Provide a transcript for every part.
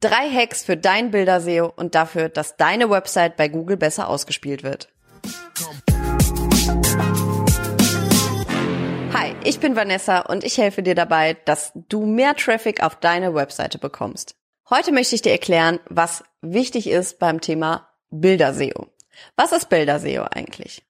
Drei Hacks für dein Bilder-SEO und dafür, dass deine Website bei Google besser ausgespielt wird. Hi, ich bin Vanessa und ich helfe dir dabei, dass du mehr Traffic auf deine Webseite bekommst. Heute möchte ich dir erklären, was wichtig ist beim Thema Bilder-SEO. Was ist Bilder-SEO eigentlich?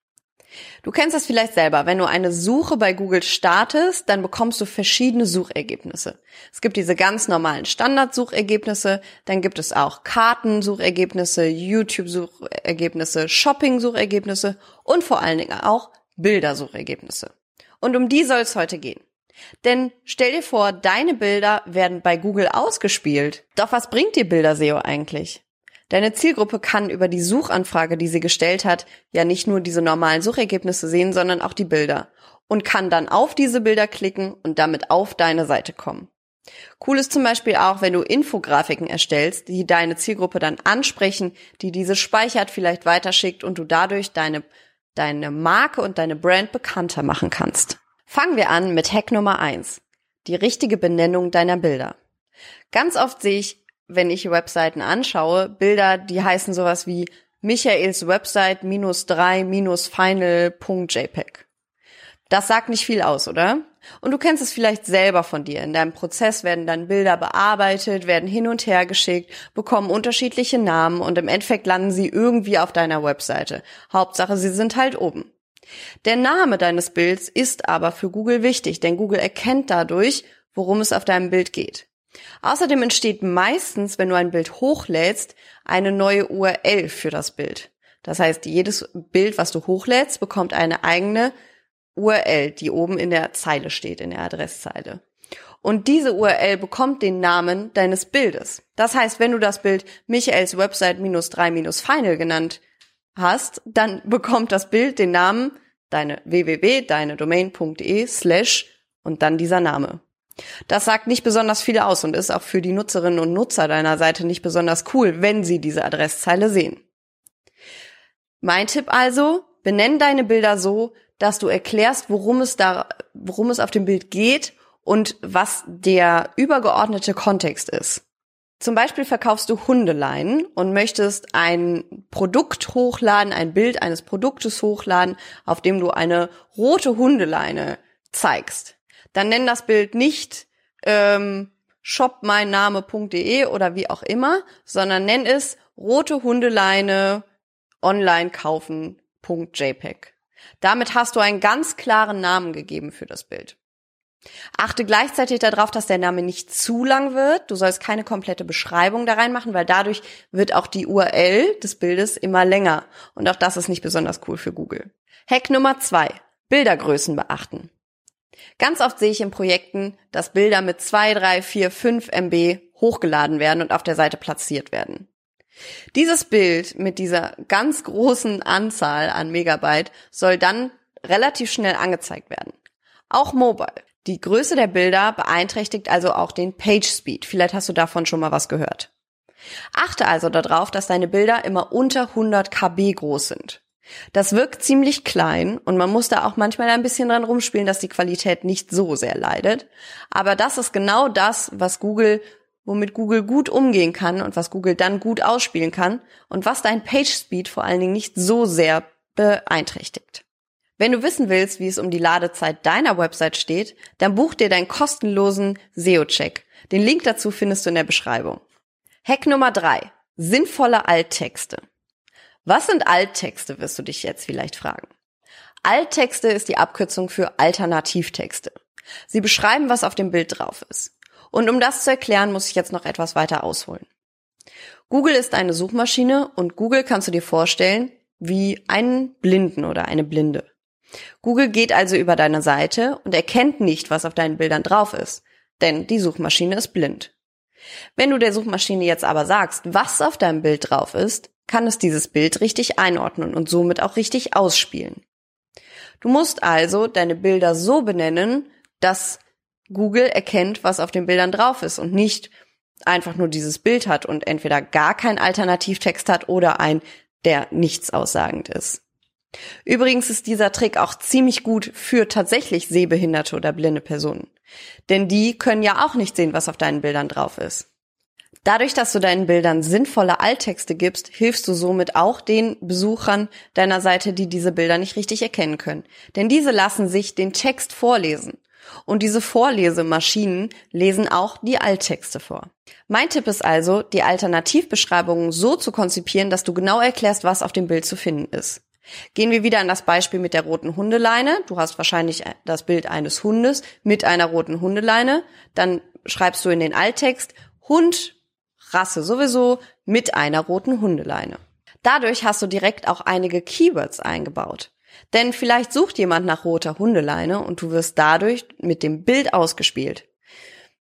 Du kennst das vielleicht selber. Wenn du eine Suche bei Google startest, dann bekommst du verschiedene Suchergebnisse. Es gibt diese ganz normalen Standardsuchergebnisse, dann gibt es auch Kartensuchergebnisse, YouTube-Suchergebnisse, Shopping-Suchergebnisse und vor allen Dingen auch Bildersuchergebnisse. Und um die soll es heute gehen. Denn stell dir vor, deine Bilder werden bei Google ausgespielt. Doch was bringt dir Bilder-SEO eigentlich? Deine Zielgruppe kann über die Suchanfrage, die sie gestellt hat, ja nicht nur diese normalen Suchergebnisse sehen, sondern auch die Bilder und kann dann auf diese Bilder klicken und damit auf deine Seite kommen. Cool ist zum Beispiel auch, wenn du Infografiken erstellst, die deine Zielgruppe dann ansprechen, die diese speichert, vielleicht weiterschickt und du dadurch deine, deine Marke und deine Brand bekannter machen kannst. Fangen wir an mit Hack Nummer eins: Die richtige Benennung deiner Bilder. Ganz oft sehe ich wenn ich Webseiten anschaue, Bilder, die heißen sowas wie Michaels Website minus drei minus final.jpg. Das sagt nicht viel aus, oder? Und du kennst es vielleicht selber von dir. In deinem Prozess werden dann Bilder bearbeitet, werden hin und her geschickt, bekommen unterschiedliche Namen und im Endeffekt landen sie irgendwie auf deiner Webseite. Hauptsache, sie sind halt oben. Der Name deines Bilds ist aber für Google wichtig, denn Google erkennt dadurch, worum es auf deinem Bild geht. Außerdem entsteht meistens, wenn du ein Bild hochlädst, eine neue URL für das Bild. Das heißt, jedes Bild, was du hochlädst, bekommt eine eigene URL, die oben in der Zeile steht, in der Adresszeile. Und diese URL bekommt den Namen deines Bildes. Das heißt, wenn du das Bild Michaels Website minus drei minus final genannt hast, dann bekommt das Bild den Namen deine www, deine Domain.de slash und dann dieser Name. Das sagt nicht besonders viel aus und ist auch für die Nutzerinnen und Nutzer deiner Seite nicht besonders cool, wenn sie diese Adresszeile sehen. Mein Tipp also, benenn deine Bilder so, dass du erklärst, worum es da, worum es auf dem Bild geht und was der übergeordnete Kontext ist. Zum Beispiel verkaufst du Hundeleinen und möchtest ein Produkt hochladen, ein Bild eines Produktes hochladen, auf dem du eine rote Hundeleine zeigst dann nenn das Bild nicht ähm, shopmeinname.de oder wie auch immer, sondern nenn es rote Hundeleine online kaufen.jpg. Damit hast du einen ganz klaren Namen gegeben für das Bild. Achte gleichzeitig darauf, dass der Name nicht zu lang wird. Du sollst keine komplette Beschreibung da reinmachen, weil dadurch wird auch die URL des Bildes immer länger. Und auch das ist nicht besonders cool für Google. Hack Nummer zwei. Bildergrößen beachten. Ganz oft sehe ich in Projekten, dass Bilder mit 2, 3, 4, 5 MB hochgeladen werden und auf der Seite platziert werden. Dieses Bild mit dieser ganz großen Anzahl an Megabyte soll dann relativ schnell angezeigt werden. Auch mobile. Die Größe der Bilder beeinträchtigt also auch den Page Speed. Vielleicht hast du davon schon mal was gehört. Achte also darauf, dass deine Bilder immer unter 100 KB groß sind. Das wirkt ziemlich klein und man muss da auch manchmal ein bisschen dran rumspielen, dass die Qualität nicht so sehr leidet. Aber das ist genau das, was Google, womit Google gut umgehen kann und was Google dann gut ausspielen kann und was dein Page Speed vor allen Dingen nicht so sehr beeinträchtigt. Wenn du wissen willst, wie es um die Ladezeit deiner Website steht, dann buch dir deinen kostenlosen SEO-Check. Den Link dazu findest du in der Beschreibung. Hack Nummer drei: Sinnvolle Alttexte. Was sind Alttexte, wirst du dich jetzt vielleicht fragen. Alttexte ist die Abkürzung für Alternativtexte. Sie beschreiben, was auf dem Bild drauf ist. Und um das zu erklären, muss ich jetzt noch etwas weiter ausholen. Google ist eine Suchmaschine und Google kannst du dir vorstellen wie einen Blinden oder eine Blinde. Google geht also über deine Seite und erkennt nicht, was auf deinen Bildern drauf ist, denn die Suchmaschine ist blind. Wenn du der Suchmaschine jetzt aber sagst, was auf deinem Bild drauf ist, kann es dieses Bild richtig einordnen und somit auch richtig ausspielen. Du musst also deine Bilder so benennen, dass Google erkennt, was auf den Bildern drauf ist und nicht einfach nur dieses Bild hat und entweder gar keinen Alternativtext hat oder ein, der nichts aussagend ist. Übrigens ist dieser Trick auch ziemlich gut für tatsächlich sehbehinderte oder blinde Personen. Denn die können ja auch nicht sehen, was auf deinen Bildern drauf ist. Dadurch, dass du deinen Bildern sinnvolle Alttexte gibst, hilfst du somit auch den Besuchern deiner Seite, die diese Bilder nicht richtig erkennen können. Denn diese lassen sich den Text vorlesen. Und diese Vorlesemaschinen lesen auch die Alttexte vor. Mein Tipp ist also, die Alternativbeschreibungen so zu konzipieren, dass du genau erklärst, was auf dem Bild zu finden ist. Gehen wir wieder an das Beispiel mit der roten Hundeleine. Du hast wahrscheinlich das Bild eines Hundes mit einer roten Hundeleine. Dann schreibst du in den Alttext Hund, Rasse sowieso, mit einer roten Hundeleine. Dadurch hast du direkt auch einige Keywords eingebaut. Denn vielleicht sucht jemand nach roter Hundeleine und du wirst dadurch mit dem Bild ausgespielt.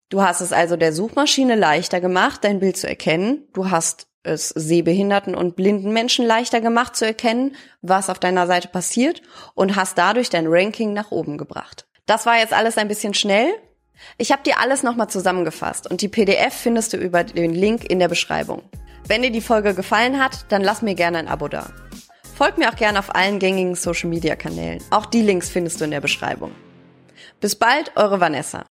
Du hast es also der Suchmaschine leichter gemacht, dein Bild zu erkennen. Du hast es sehbehinderten und blinden Menschen leichter gemacht zu erkennen, was auf deiner Seite passiert und hast dadurch dein Ranking nach oben gebracht. Das war jetzt alles ein bisschen schnell. Ich habe dir alles nochmal zusammengefasst und die PDF findest du über den Link in der Beschreibung. Wenn dir die Folge gefallen hat, dann lass mir gerne ein Abo da. Folg mir auch gerne auf allen gängigen Social Media Kanälen. Auch die Links findest du in der Beschreibung. Bis bald, eure Vanessa.